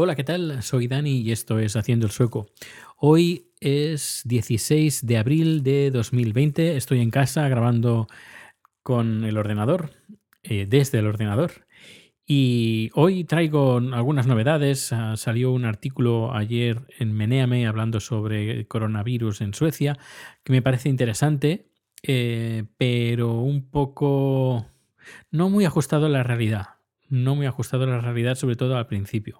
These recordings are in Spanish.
Hola, ¿qué tal? Soy Dani y esto es Haciendo el Sueco. Hoy es 16 de abril de 2020. Estoy en casa grabando con el ordenador, eh, desde el ordenador. Y hoy traigo algunas novedades. Ah, salió un artículo ayer en Meneame hablando sobre coronavirus en Suecia, que me parece interesante, eh, pero un poco no muy ajustado a la realidad. No muy ajustado a la realidad, sobre todo al principio.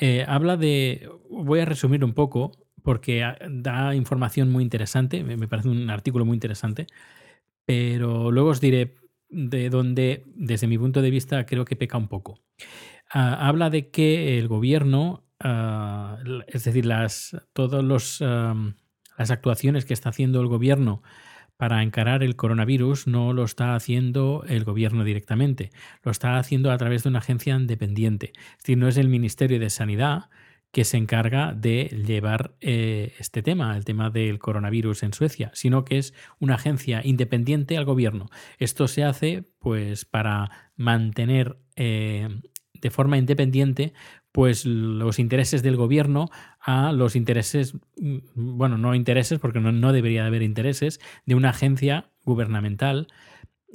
Eh, habla de, voy a resumir un poco, porque da información muy interesante, me parece un artículo muy interesante, pero luego os diré de donde, desde mi punto de vista, creo que peca un poco. Ah, habla de que el gobierno, ah, es decir, las, todas las actuaciones que está haciendo el gobierno para encarar el coronavirus no lo está haciendo el gobierno directamente, lo está haciendo a través de una agencia independiente. Es decir, no es el Ministerio de Sanidad que se encarga de llevar eh, este tema, el tema del coronavirus en Suecia, sino que es una agencia independiente al gobierno. Esto se hace pues para mantener eh, de forma independiente pues los intereses del gobierno a los intereses, bueno, no intereses, porque no, no debería haber intereses, de una agencia gubernamental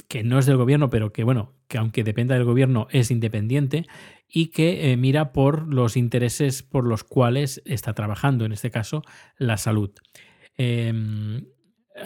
que no es del gobierno, pero que, bueno, que aunque dependa del gobierno es independiente y que eh, mira por los intereses por los cuales está trabajando, en este caso, la salud. Em,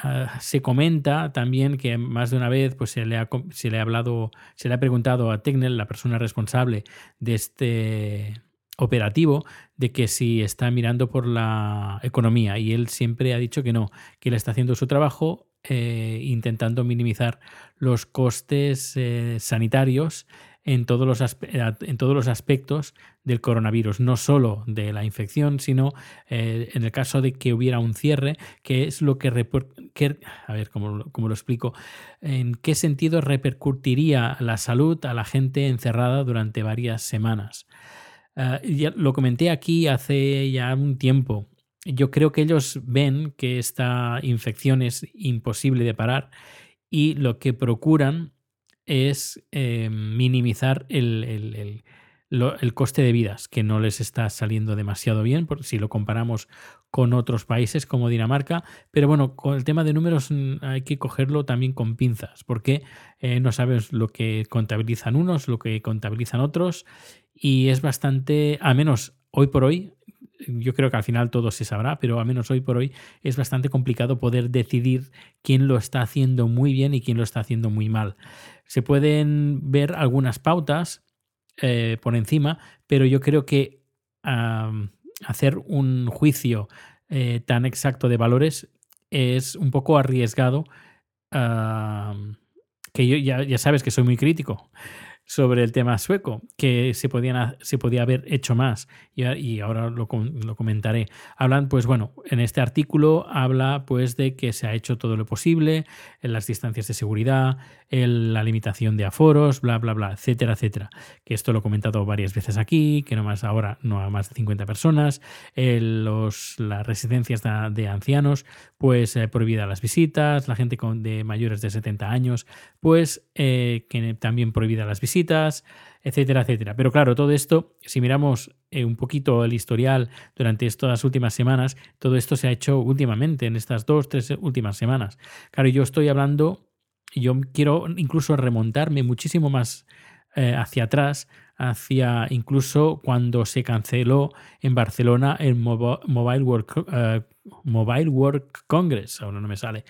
ah, se comenta también que más de una vez pues, se, le ha, se le ha hablado, se le ha preguntado a Tecnel, la persona responsable de este operativo, de que si está mirando por la economía y él siempre ha dicho que no, que él está haciendo su trabajo eh, intentando minimizar los costes eh, sanitarios en todos, los en todos los aspectos del coronavirus, no solo de la infección, sino eh, en el caso de que hubiera un cierre, que es lo que, a ver cómo, lo explico, en qué sentido repercutiría la salud a la gente encerrada durante varias semanas. Ah, ya lo comenté aquí hace ya un tiempo. Yo creo que ellos ven que esta infección es imposible de parar y lo que procuran es eh, minimizar el, coste de vidas, que no les está saliendo demasiado bien, si lo comparamos con otros países como Dinamarca. Pero bueno, con el tema de números mm, hay que cogerlo también con pinzas, porque eh, no sabes lo que contabilizan unos, lo que contabilizan otros, y es bastante, a menos hoy por hoy, yo creo que al final todo se sabrá, pero al menos hoy por hoy es bastante complicado poder decidir quién lo está haciendo muy bien y quién lo está haciendo muy mal. Se pueden ver algunas pautas eh, por encima, pero yo creo que hacer un juicio eh, tan exacto de valores es un poco arriesgado. que yo ya, ya sabes que soy muy crítico sobre el tema sueco, que se, podían, se podía haber hecho más y, ahora lo, lo, comentaré. Hablan, pues bueno, en este artículo habla pues de que se ha hecho todo lo posible en las distancias de seguridad, en la limitación de aforos, bla, bla, bla, etcétera, etcétera. Que esto lo he comentado varias veces aquí, que no más ahora no a más de 50 personas, los, las residencias de, ancianos, pues eh, prohibida las visitas, la gente con, de mayores de 70 años, pues eh, que también prohibida las visitas etcétera, etcétera. Pero claro, todo esto, si miramos eh, un poquito el historial durante estas últimas semanas, todo esto se ha hecho últimamente, en estas dos, tres últimas semanas. Claro, yo estoy hablando, yo quiero incluso remontarme muchísimo más eh, hacia atrás, hacia incluso cuando se canceló en Barcelona el Mobile World, eh, Mobile Congress, ahora no me sale.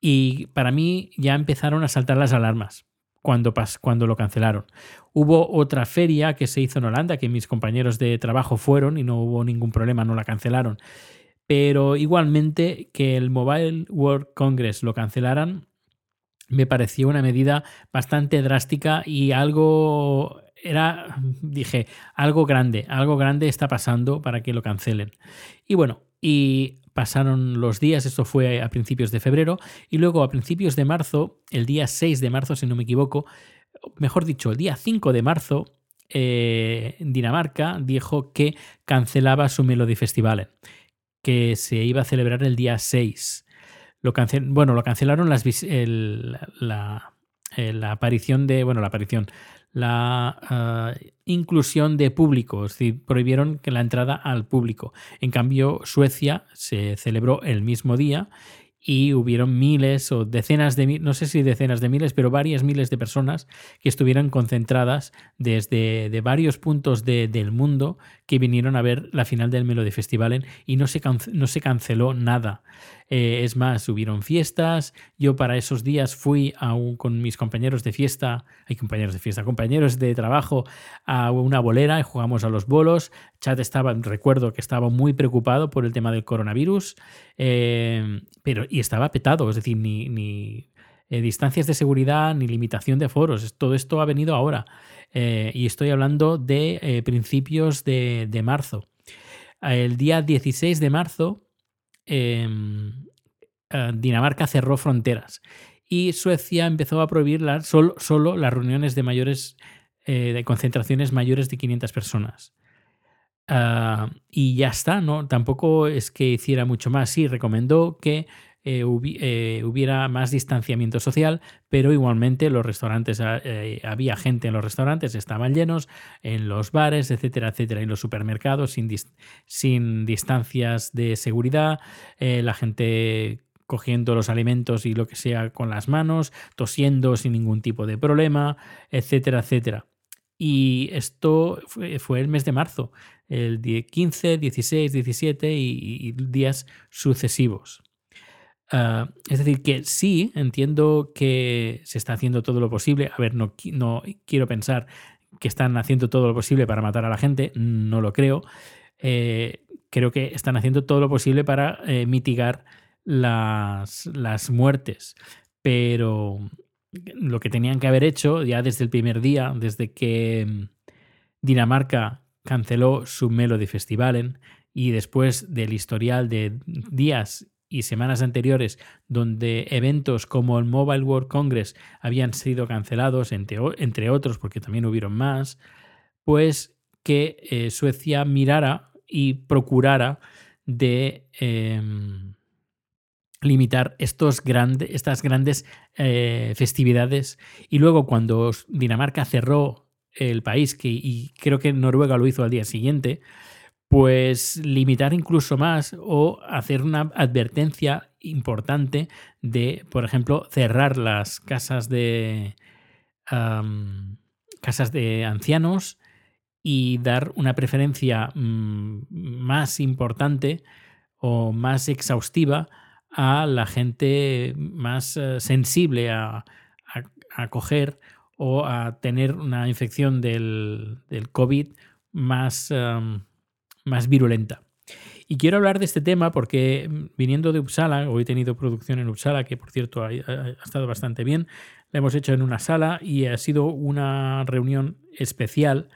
Y para mí ya empezaron a saltar las alarmas cuando, cuando lo cancelaron. Hubo otra feria que se hizo en Holanda, que mis compañeros de trabajo fueron y no hubo ningún problema, no la cancelaron. Pero igualmente que el Mobile World Congress lo cancelaran, me pareció una medida bastante drástica y algo era, dije, algo grande, algo grande está pasando para que lo cancelen. Y bueno, y pasaron los días, esto fue a principios de febrero, y luego a principios de marzo, el día 6 de marzo, si no me equivoco, mejor dicho, el día 5 de marzo, eh, Dinamarca dijo que cancelaba su Melody Festival, que se iba a celebrar el día 6. Lo bueno, lo cancelaron las, la, la aparición de, bueno, la aparición, la ah, inclusión de público, es decir, prohibieron que la entrada al público. En cambio, Suecia se celebró el mismo día y hubieron miles o decenas de miles, no sé si decenas de miles, pero varias miles de personas que estuvieron concentradas desde de varios puntos del mundo que vinieron a ver la final del Melody Festival y no se, no se canceló nada. Eh, es más, hubieron fiestas. Yo para esos días fui con mis compañeros de fiesta, hay compañeros de fiesta, compañeros de trabajo a una bolera y jugamos a los bolos. Chat estaba, recuerdo que estaba muy preocupado por el tema del coronavirus, eh, pero y estaba petado, es decir, ni, ni eh, distancias de seguridad ni limitación de foros. Todo esto ha venido ahora. Y estoy hablando de principios de, marzo. El día 16 de marzo Em, eh, Dinamarca cerró fronteras y Suecia empezó a prohibir solo, las reuniones de mayores eh, de concentraciones mayores de 500 personas. Ah, y ya está, ¿no? Tampoco es que hiciera mucho más. Sí, recomendó que eh, eh, hubiera más distanciamiento social, pero igualmente los restaurantes, eh, había gente en los restaurantes, estaban llenos, en los bares, etcétera, etcétera, en los supermercados sin, sin distancias de seguridad, la gente cogiendo los alimentos y lo que sea con las manos, tosiendo sin ningún tipo de problema, etcétera, etcétera. Y esto fue, el mes de marzo, el 15, 16, 17 y días sucesivos. Ah, es decir, que sí, entiendo que se está haciendo todo lo posible. A ver, no, no quiero pensar que están haciendo todo lo posible para matar a la gente, no lo creo. Eh, creo que están haciendo todo lo posible para eh, mitigar las, las muertes. Pero lo que tenían que haber hecho ya desde el primer día, desde que Dinamarca canceló su Melody Festivalen y después del historial de días y semanas anteriores donde eventos como el Mobile World Congress habían sido cancelados, entre, entre otros, porque también hubieron más, pues que eh, Suecia mirara y procurara de em, limitar estos estas grandes eh, festividades. Y luego cuando Dinamarca cerró el país, que, y creo que Noruega lo hizo al día siguiente, pues limitar incluso más o hacer una advertencia importante de, por ejemplo, cerrar las casas de casas de ancianos y dar una preferencia mm, más importante o más exhaustiva a la gente más eh, sensible a, a, coger o a tener una infección del, del COVID más más virulenta. Y quiero hablar de este tema porque mm, viniendo de Uppsala, hoy he tenido producción en Uppsala, que por cierto ha, estado bastante bien, la hemos hecho en una sala y ha sido una reunión especial,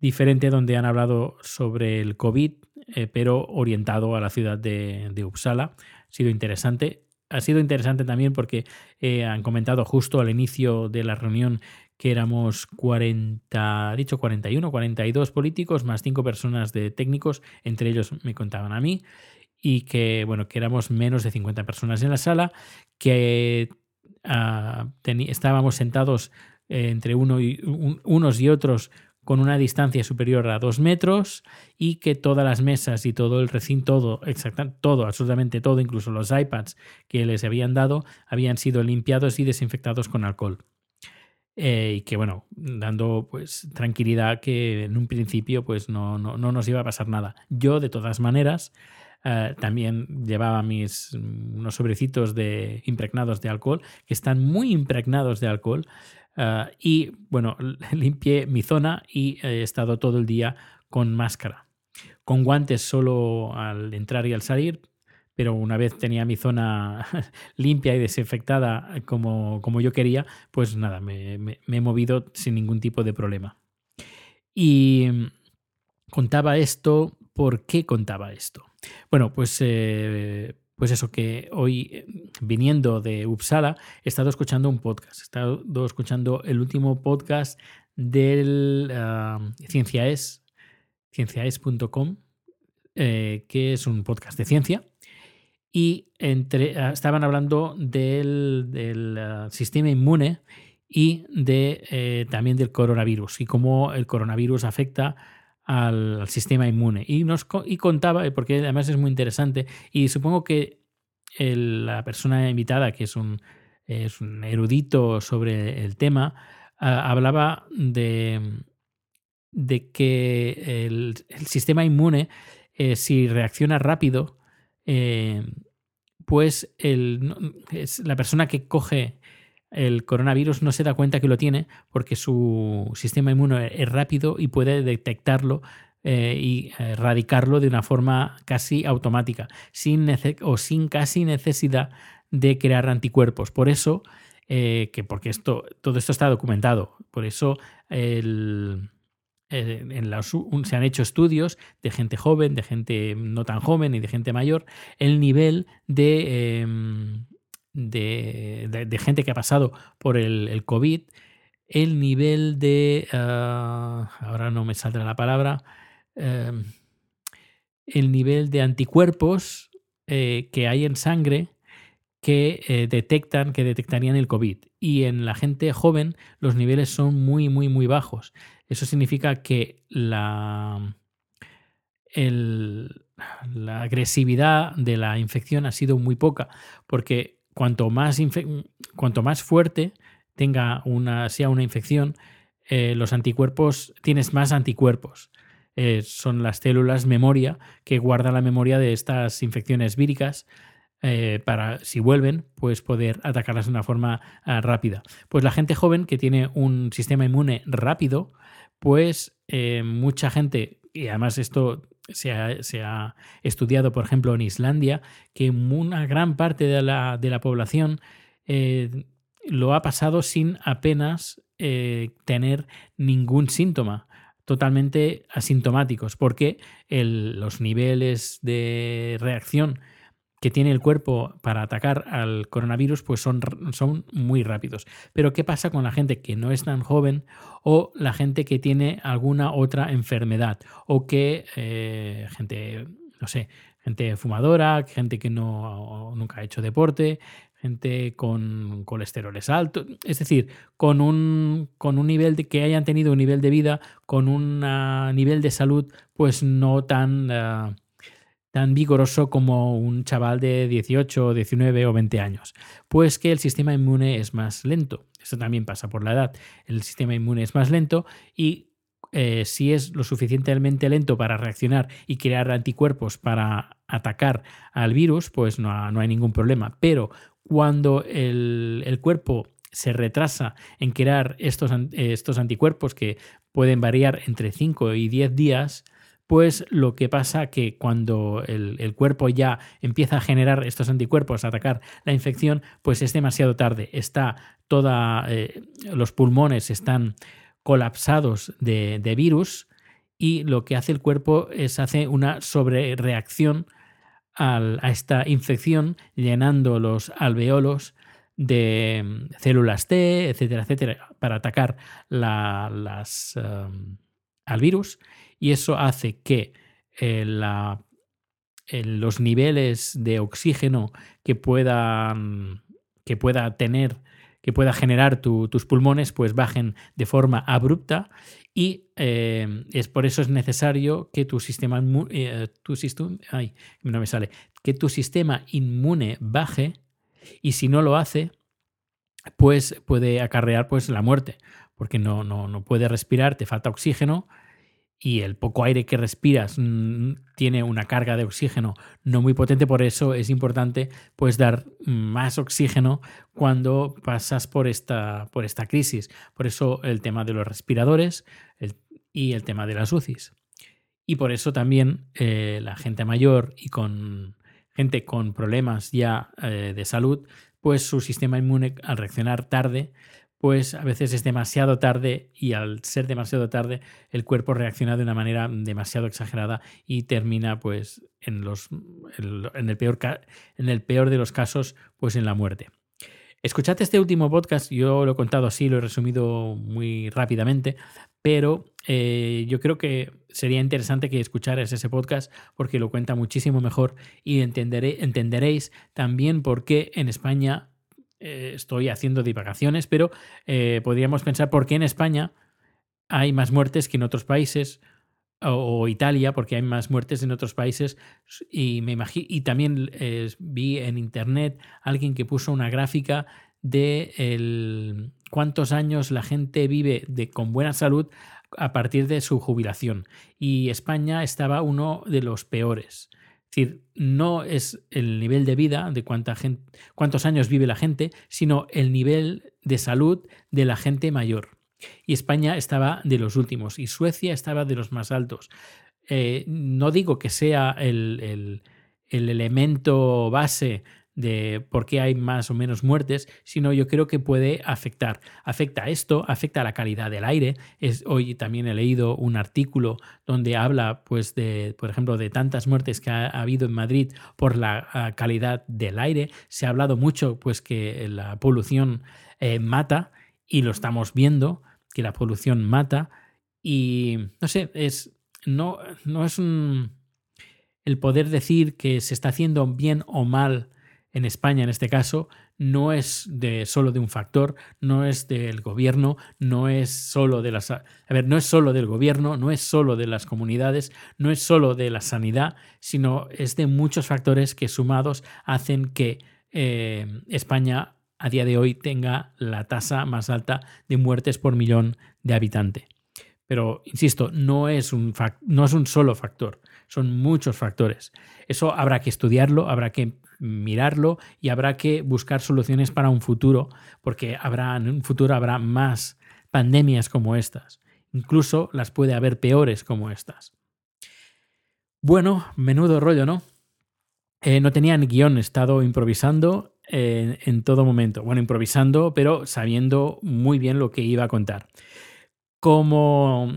diferente, donde han hablado sobre el COVID, eh, pero orientado a la ciudad de, de Uppsala. Ha sido interesante. Ha sido interesante también porque eh, han comentado justo al inicio de la reunión que éramos 40, dicho 41, 42 políticos, más 5 personas de técnicos, entre ellos me contaban a mí, y que, bueno, que éramos menos de 50 personas en la sala, que uh, estábamos sentados eh, entre uno y, un, unos y otros con una distancia superior a dos metros y que todas las mesas y todo el recinto, todo, exactamente todo, absolutamente todo, incluso los iPads que les habían dado, habían sido limpiados y desinfectados con alcohol. Eh, y que bueno, dando pues tranquilidad que en un principio pues no, no, no nos iba a pasar nada. Yo de todas maneras eh, también llevaba mis unos sobrecitos de impregnados de alcohol que están muy impregnados de alcohol eh, y bueno, limpié mi zona y he estado todo el día con máscara. Con guantes solo al entrar y al salir, pero una vez tenía mi zona limpia y desinfectada como, como yo quería, pues nada, me, he movido sin ningún tipo de problema. Y contaba esto, ¿por qué contaba esto? Bueno, pues, eh, pues eso, que hoy viniendo de Uppsala he estado escuchando un podcast, he estado escuchando el último podcast del uh, Cienciaes, cienciaes.com, eh, que es un podcast de ciencia y entre, ah, estaban hablando del, ah, sistema inmune y de, eh, también del coronavirus y cómo el coronavirus afecta al, sistema inmune. Y, nos, y contaba, porque además es muy interesante, y supongo que la persona invitada, que es un, es un erudito sobre el tema, hablaba de, de que el, sistema inmune, eh, si reacciona rápido, eh, pues la persona que coge el coronavirus no se da cuenta que lo tiene porque su sistema inmune es rápido y puede detectarlo eh, y erradicarlo de una forma casi automática, sin o sin casi necesidad de crear anticuerpos. Por eso, que porque esto, todo esto está documentado, por eso el, eh, se han hecho estudios de gente joven, de gente no tan joven y de gente mayor, el nivel de, em, de, gente que ha pasado por el, COVID, el nivel de, ah, ahora no me saldrá la palabra, em, el nivel de anticuerpos eh, que hay en sangre que eh, detectan, que detectarían el COVID. Y en la gente joven los niveles son muy, muy, muy bajos. Eso significa que la, la agresividad de la infección ha sido muy poca, porque cuanto más, cuanto más fuerte tenga una, sea una infección, eh, los anticuerpos, tienes más anticuerpos. Eh, son las células memoria que guardan la memoria de estas infecciones víricas eh, para, si vuelven, pues poder atacarlas de una forma ah, rápida. Pues la gente joven que tiene un sistema inmune rápido, pues eh, mucha gente, y además esto se ha, estudiado, por ejemplo, en Islandia, que una gran parte de la, población eh, lo ha pasado sin apenas eh, tener ningún síntoma totalmente asintomáticos, porque los niveles de reacción que tiene el cuerpo para atacar al coronavirus pues son, son muy rápidos. Pero ¿qué pasa con la gente que no es tan joven o la gente que tiene alguna otra enfermedad o que eh, gente, no sé, gente fumadora, gente que no, nunca ha hecho deporte, gente con colesteroles altos, es decir, con un, con un nivel de que hayan tenido un nivel de vida, con un nivel de salud pues no tan... Eh, tan vigoroso como un chaval de 18, 19 o 20 años? Pues que el sistema inmune es más lento. Esto también pasa por la edad. El sistema inmune es más lento y eh, si es lo suficientemente lento para reaccionar y crear anticuerpos para atacar al virus, pues no, hay ningún problema. Pero cuando el, el cuerpo se retrasa en crear estos, estos anticuerpos que pueden variar entre 5 y 10 días, pues lo que pasa que cuando el, cuerpo ya empieza a generar estos anticuerpos, a atacar la infección, pues es demasiado tarde. Está toda, eh, los pulmones están colapsados de, virus y lo que hace el cuerpo es hace una sobrereacción a esta infección, llenando los alveolos de mm, células T, etcétera, etcétera, para atacar um, al virus y eso hace que eh, los niveles de oxígeno que puedan que pueda tener que pueda generar tus pulmones pues bajen de forma abrupta y eh, es por eso es necesario que tu sistema eh, que tu sistema inmune baje y si no lo hace pues puede acarrear pues la muerte porque no, no, no puede respirar te falta oxígeno y el poco aire que respiras mm, tiene una carga de oxígeno no muy potente, por eso es importante pues dar más oxígeno cuando pasas por esta, por esta crisis. Por eso el tema de los respiradores y el tema de las UCIs. Y por eso también eh, la gente mayor y con gente con problemas ya eh, de salud, pues su sistema inmune al reaccionar tarde pues a veces es demasiado tarde y al ser demasiado tarde el cuerpo reacciona de una manera demasiado exagerada y termina pues en, los, en, el, peor, en el peor de los casos pues en la muerte. Escuchad este último podcast, yo lo he contado así, lo he resumido muy rápidamente, pero eh, yo creo que sería interesante que escucharas ese podcast porque lo cuenta muchísimo mejor y entenderéis también por qué en España eh, estoy haciendo divagaciones, pero eh, podríamos pensar por qué en España hay más muertes que en otros países, o, Italia, porque hay más muertes en otros países. Y, me y también vi en internet alguien que puso una gráfica de cuántos años la gente vive con buena salud a partir de su jubilación. Y España estaba uno de los peores. Es decir, no es el nivel de vida de cuánta gente, cuántos años vive la gente, sino el nivel de salud de la gente mayor. Y España estaba de los últimos y Suecia estaba de los más altos. Eh, no digo que sea el, el elemento base de por qué hay más o menos muertes, sino yo creo que puede afectar. Afecta esto, afecta la calidad del aire. Es, hoy también he leído un artículo donde habla, pues, de, por ejemplo, de tantas muertes que ha, habido en Madrid por la ah, calidad del aire. Se ha hablado mucho, pues, que la polución eh, mata y lo estamos viendo, que la polución mata. Y no sé, es, no, no es un, el poder decir que se está haciendo bien o mal en España en este caso no es de solo de un factor, no es del gobierno, no es solo de las a ver, no es solo del gobierno, no es solo de las comunidades, no es solo de la sanidad, sino es de muchos factores que sumados hacen que eh, España a día de hoy tenga la tasa más alta de muertes por millón de habitante. Pero, insisto, no es un, no es un solo factor, son muchos factores. Eso habrá que estudiarlo, habrá que mirarlo y habrá que buscar soluciones para un futuro, porque habrá, en un futuro habrá más pandemias como estas. Incluso las puede haber peores como estas. Bueno, menudo rollo, ¿no? Eh, no tenía ni guion, he estado improvisando eh, en todo momento. Bueno, improvisando, pero sabiendo muy bien lo que iba a contar. Como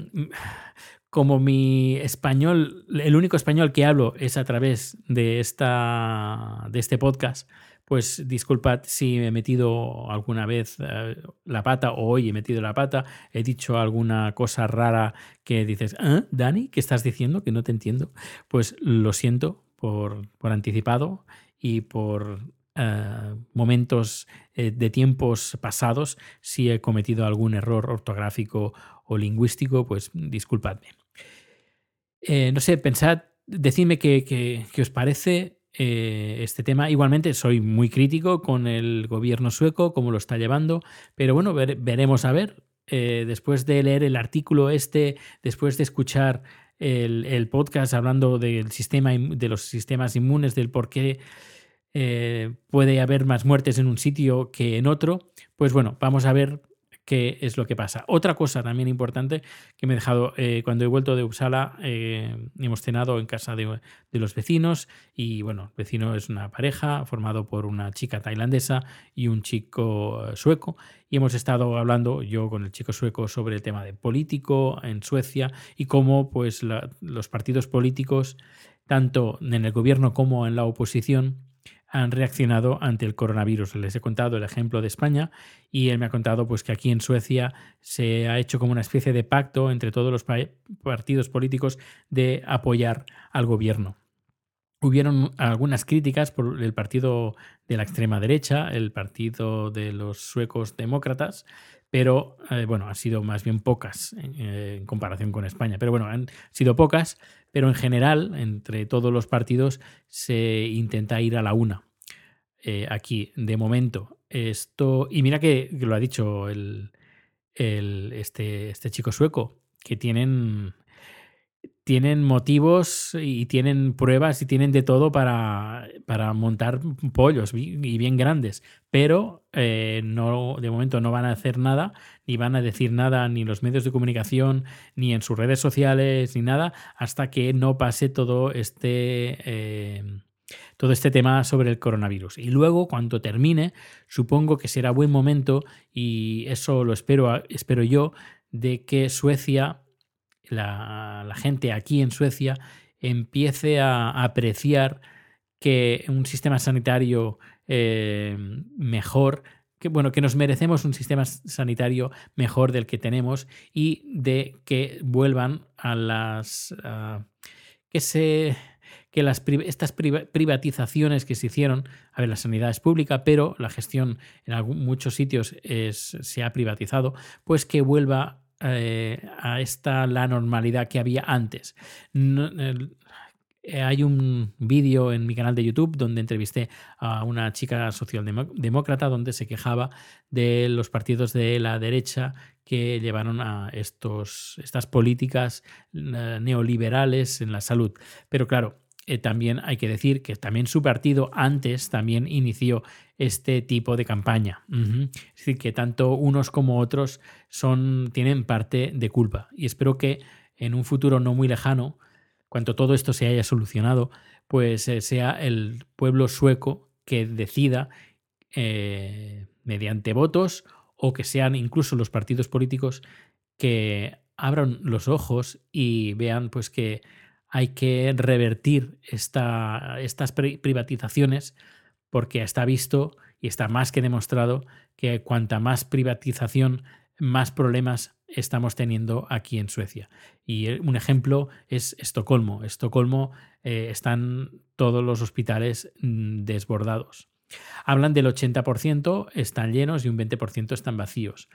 como mi español, el único español que hablo es a través de, esta, de este podcast, pues disculpad si he metido alguna vez eh, la pata o hoy he metido la pata, he dicho alguna cosa rara que dices, ¿Eh, Dani, ¿qué estás diciendo? Que no te entiendo. Pues lo siento por, por anticipado y por eh, momentos de tiempos pasados si he cometido algún error ortográfico o lingüístico, pues disculpadme. Eh, no sé, pensad, decidme qué, os parece eh, este tema. Igualmente, soy muy crítico con el gobierno sueco, cómo lo está llevando, pero bueno, veremos a ver. Eh, después de leer el artículo este, después de escuchar el, podcast hablando del sistema, de los sistemas inmunes, del por qué puede haber más muertes en un sitio que en otro, pues bueno, vamos a ver qué es lo que pasa. Otra cosa también importante que me he dejado, eh, cuando he vuelto de Uppsala, eh, hemos cenado en casa de, los vecinos y bueno, el vecino es una pareja formado por una chica tailandesa y un chico eh, sueco y hemos estado hablando yo con el chico sueco sobre el tema de político en Suecia y cómo pues los partidos políticos tanto en el gobierno como en la oposición han reaccionado ante el coronavirus. Les he contado el ejemplo de España y él me ha contado pues, que aquí en Suecia se ha hecho como una especie de pacto entre todos los partidos políticos de apoyar al gobierno. Hubieron algunas críticas por el partido de la extrema derecha, el partido de los suecos demócratas, pero eh, bueno, han sido más bien pocas eh, en comparación con España. Pero bueno, han sido pocas, pero en general, entre todos los partidos, se intenta ir a la una. Eh, aquí, de momento, esto. Y mira que, lo ha dicho el, este, este chico sueco, que tienen tienen motivos y tienen pruebas y tienen de todo para, para montar pollos y bien grandes, pero eh, no, de momento no van a hacer nada, ni van a decir nada ni en los medios de comunicación, ni en sus redes sociales, ni nada, hasta que no pase todo este... Eh, todo este tema sobre el coronavirus. Y luego, cuando termine, supongo que será buen momento, y eso lo espero, espero yo, de que Suecia la, gente aquí en Suecia empiece a, apreciar que un sistema sanitario eh, mejor, que bueno, que nos merecemos un sistema sanitario mejor del que tenemos y de que vuelvan a las que se que las, estas privatizaciones que se hicieron, a ver, la sanidad es pública, pero la gestión en muchos sitios se ha privatizado, pues que vuelva eh, a esta la normalidad que había antes. Eh, hay un vídeo en mi canal de YouTube donde entrevisté a una chica socialdemócrata donde se quejaba de los partidos de la derecha que llevaron a estos, estas políticas eh, neoliberales en la salud. Pero claro, eh, también hay que decir que también su partido antes también inició este tipo de campaña. Es decir, que tanto unos como otros son, tienen parte de culpa. Y espero que en un futuro no muy lejano cuando todo esto se haya solucionado, pues eh, sea el pueblo sueco que decida eh, mediante votos o que sean incluso los partidos políticos que abran los ojos y vean pues que hay que revertir esta, estas privatizaciones porque está visto y está más que demostrado que cuanta más privatización, más problemas estamos teniendo aquí en Suecia. Y eh, un ejemplo es Estocolmo. Estocolmo eh, están todos los hospitales mm, desbordados. Hablan del 80% están llenos y un 20% están vacíos.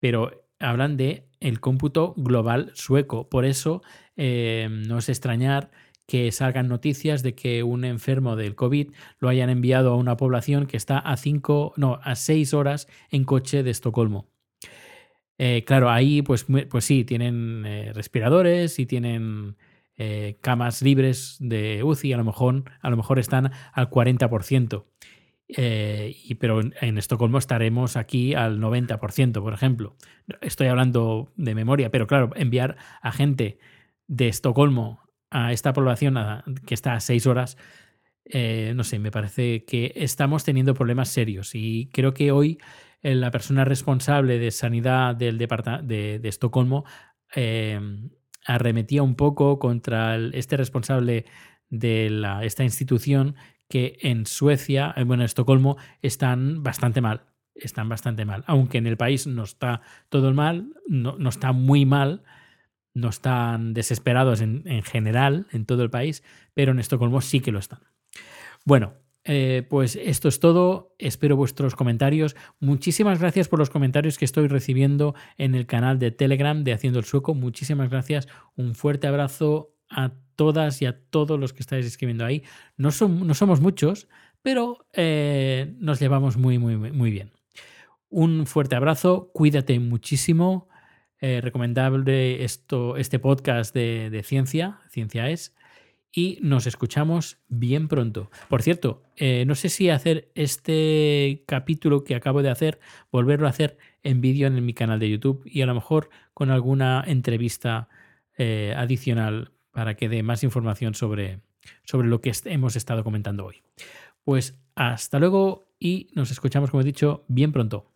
Pero hablan de el cómputo global sueco. Por eso eh, no es extrañar que salgan noticias de que un enfermo del COVID lo hayan enviado a una población que está a cinco, no, a seis horas en coche de Estocolmo. Eh, claro, ahí pues, pues sí, tienen eh, respiradores y tienen camas libres de UCI, a lo mejor, a lo mejor están al 40%. Y, pero en, Estocolmo estaremos aquí al 90%, por ejemplo. Estoy hablando de memoria, pero claro, enviar a gente de Estocolmo a esta población que está a seis horas, no sé, me parece que estamos teniendo problemas serios y creo que hoy la persona responsable de sanidad del departamento de, Estocolmo em, arremetía un poco contra este responsable de esta institución que en Suecia, eh, bueno, en Estocolmo, están bastante mal. Están bastante mal. Aunque en el país no está todo mal, no, no está muy mal, no están desesperados en, en, general en todo el país, pero en Estocolmo sí que lo están. Bueno, eh, pues esto es todo. Espero vuestros comentarios. Muchísimas gracias por los comentarios que estoy recibiendo en el canal de Telegram de Haciendo el Sueco. Muchísimas gracias. Un fuerte abrazo a todas y a todos los que estáis escribiendo ahí. No, no somos muchos, pero eh, nos llevamos muy, muy, muy bien. Un fuerte abrazo. Cuídate muchísimo. Eh, recomendable esto, este podcast de, de ciencia. Ciencia es y nos escuchamos bien pronto. Por cierto, eh, no sé si hacer este capítulo que acabo de hacer, volverlo a hacer en vídeo en mi canal de YouTube y a lo mejor con alguna entrevista adicional para que dé más información sobre, sobre lo que hemos estado comentando hoy. Pues hasta luego y nos escuchamos, como he dicho, bien pronto.